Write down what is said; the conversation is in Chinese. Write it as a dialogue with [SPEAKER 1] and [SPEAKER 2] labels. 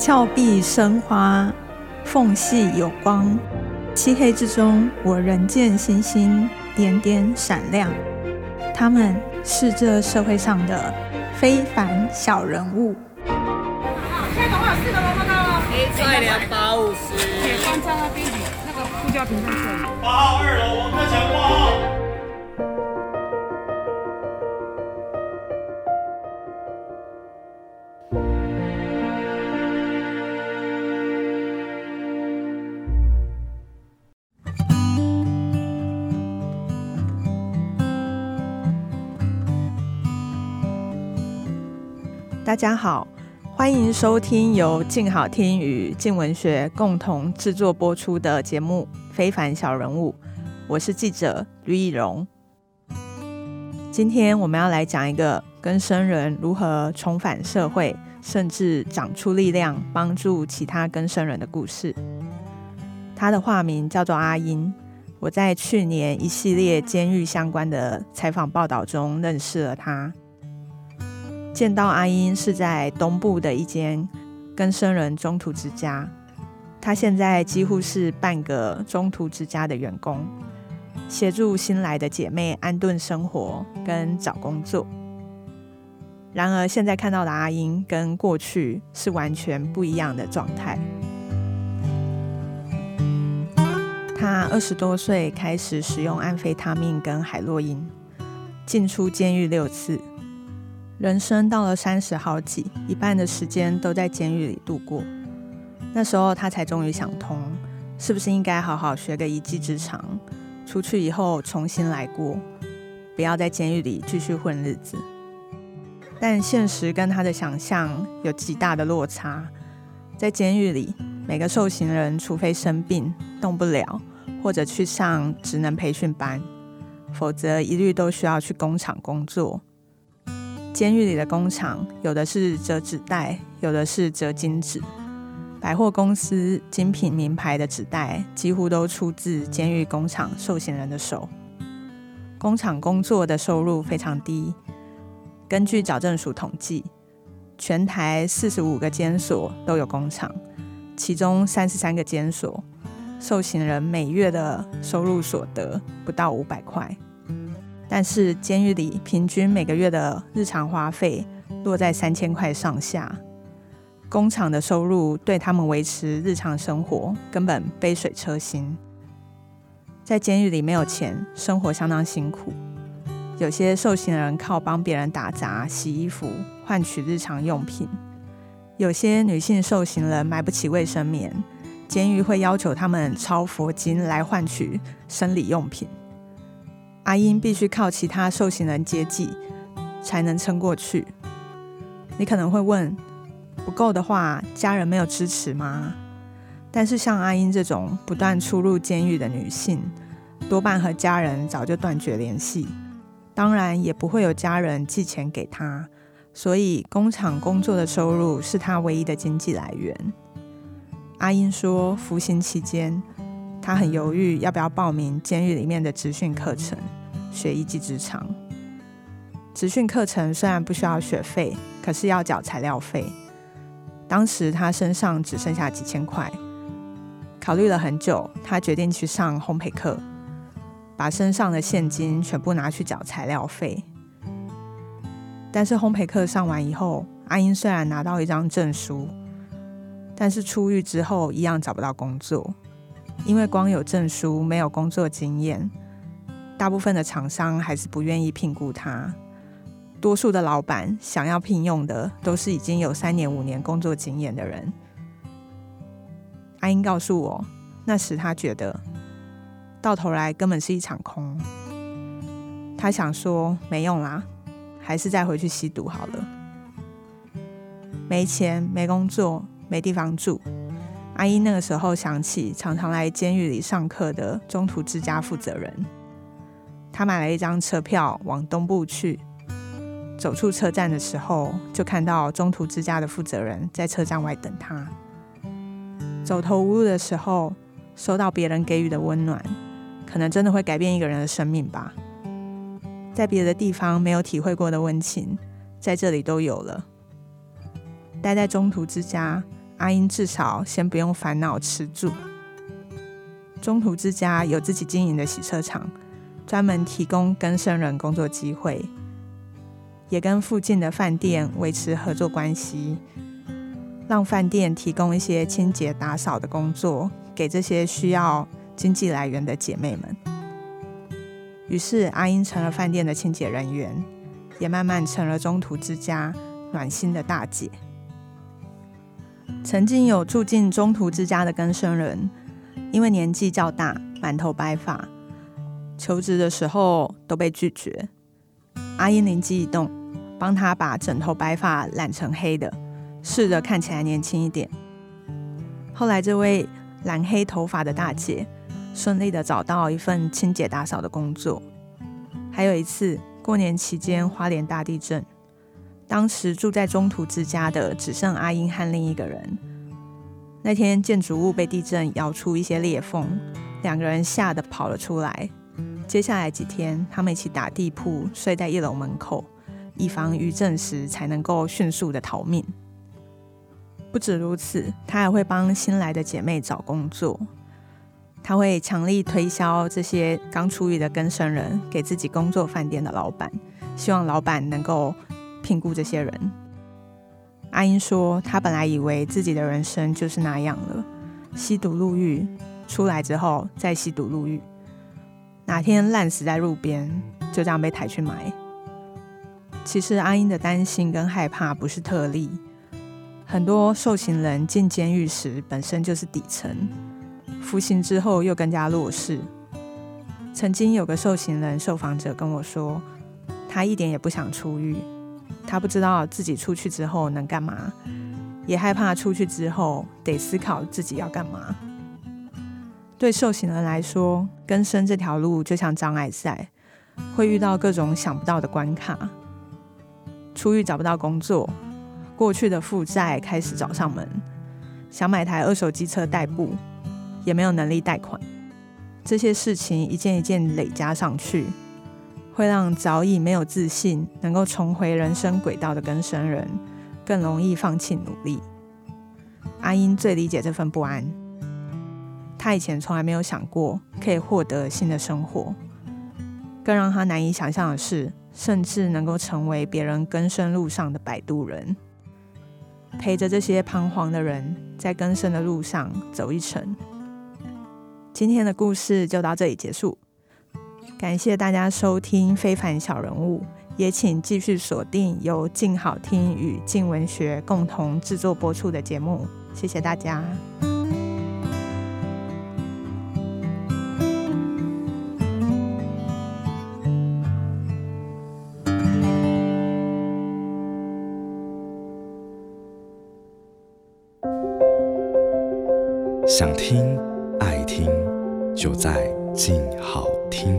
[SPEAKER 1] 峭壁生花，缝隙有光，漆黑之中，我仍见星星点点闪亮。他们是这社会上的非凡小人物。
[SPEAKER 2] 现在总共有四个萝卜糕哦。
[SPEAKER 3] 菜两百五十。
[SPEAKER 2] 铁饭在那边，那个呼叫屏在这里。
[SPEAKER 3] 八号二楼王克强挂号。
[SPEAKER 1] 大家好，欢迎收听由静好听与静文学共同制作播出的节目《非凡小人物》，我是记者吕以荣。今天我们要来讲一个跟生人如何重返社会，甚至长出力量，帮助其他跟生人的故事。他的化名叫做阿英，我在去年一系列监狱相关的采访报道中认识了他。见到阿英是在东部的一间跟生人中途之家，他现在几乎是半个中途之家的员工，协助新来的姐妹安顿生活跟找工作。然而，现在看到的阿英跟过去是完全不一样的状态。他二十多岁开始使用安非他命跟海洛因，进出监狱六次。人生到了三十好几，一半的时间都在监狱里度过。那时候他才终于想通，是不是应该好好学个一技之长，出去以后重新来过，不要在监狱里继续混日子。但现实跟他的想象有极大的落差。在监狱里，每个受刑人除非生病动不了，或者去上职能培训班，否则一律都需要去工厂工作。监狱里的工厂，有的是折纸袋，有的是折金纸。百货公司精品名牌的纸袋，几乎都出自监狱工厂受刑人的手。工厂工作的收入非常低。根据矫正署统计，全台四十五个监所都有工厂，其中三十三个监所受刑人每月的收入所得不到五百块。但是监狱里平均每个月的日常花费落在三千块上下，工厂的收入对他们维持日常生活根本杯水车薪。在监狱里没有钱，生活相当辛苦。有些受刑人靠帮别人打杂、洗衣服换取日常用品；有些女性受刑人买不起卫生棉，监狱会要求他们抄佛经来换取生理用品。阿英必须靠其他受刑人接济，才能撑过去。你可能会问，不够的话，家人没有支持吗？但是像阿英这种不断出入监狱的女性，多半和家人早就断绝联系，当然也不会有家人寄钱给她，所以工厂工作的收入是她唯一的经济来源。阿英说，服刑期间。他很犹豫要不要报名监狱里面的职训课程，学一技之长。职训课程虽然不需要学费，可是要缴材料费。当时他身上只剩下几千块，考虑了很久，他决定去上烘焙课，把身上的现金全部拿去缴材料费。但是烘焙课上完以后，阿英虽然拿到一张证书，但是出狱之后一样找不到工作。因为光有证书没有工作经验，大部分的厂商还是不愿意聘雇他。多数的老板想要聘用的都是已经有三年、五年工作经验的人。阿英告诉我，那时他觉得到头来根本是一场空。他想说没用啦，还是再回去吸毒好了。没钱、没工作、没地方住。阿英那个时候想起常常来监狱里上课的中途之家负责人，他买了一张车票往东部去。走出车站的时候，就看到中途之家的负责人在车站外等他。走投无路的时候，收到别人给予的温暖，可能真的会改变一个人的生命吧。在别的地方没有体会过的温情，在这里都有了。待在中途之家。阿英至少先不用烦恼吃住。中途之家有自己经营的洗车场，专门提供跟生人工作机会，也跟附近的饭店维持合作关系，让饭店提供一些清洁打扫的工作给这些需要经济来源的姐妹们。于是阿英成了饭店的清洁人员，也慢慢成了中途之家暖心的大姐。曾经有住进中途之家的更生人，因为年纪较大，满头白发，求职的时候都被拒绝。阿英灵机一动，帮他把整头白发染成黑的，试着看起来年轻一点。后来，这位染黑头发的大姐顺利的找到一份清洁打扫的工作。还有一次过年期间，花莲大地震。当时住在中途之家的只剩阿英和另一个人。那天建筑物被地震摇出一些裂缝，两个人吓得跑了出来。接下来几天，他们一起打地铺，睡在一楼门口，以防余震时才能够迅速的逃命。不止如此，他还会帮新来的姐妹找工作。他会强力推销这些刚出狱的更生人给自己工作饭店的老板，希望老板能够。评估这些人，阿英说，她本来以为自己的人生就是那样了，吸毒入狱，出来之后再吸毒入狱，哪天烂死在路边，就这样被抬去埋。其实阿英的担心跟害怕不是特例，很多受刑人进监狱时本身就是底层，服刑之后又更加弱势。曾经有个受刑人受访者跟我说，他一点也不想出狱。他不知道自己出去之后能干嘛，也害怕出去之后得思考自己要干嘛。对受刑人来说，更生这条路就像障碍赛，会遇到各种想不到的关卡。出狱找不到工作，过去的负债开始找上门，想买台二手机车代步，也没有能力贷款。这些事情一件一件累加上去。会让早已没有自信、能够重回人生轨道的更生人更容易放弃努力。阿英最理解这份不安。他以前从来没有想过可以获得新的生活，更让他难以想象的是，甚至能够成为别人更生路上的摆渡人，陪着这些彷徨的人在更生的路上走一程。今天的故事就到这里结束。感谢大家收听《非凡小人物》，也请继续锁定由静好听与静文学共同制作播出的节目。谢谢大家。
[SPEAKER 4] 想听爱听，就在静好听。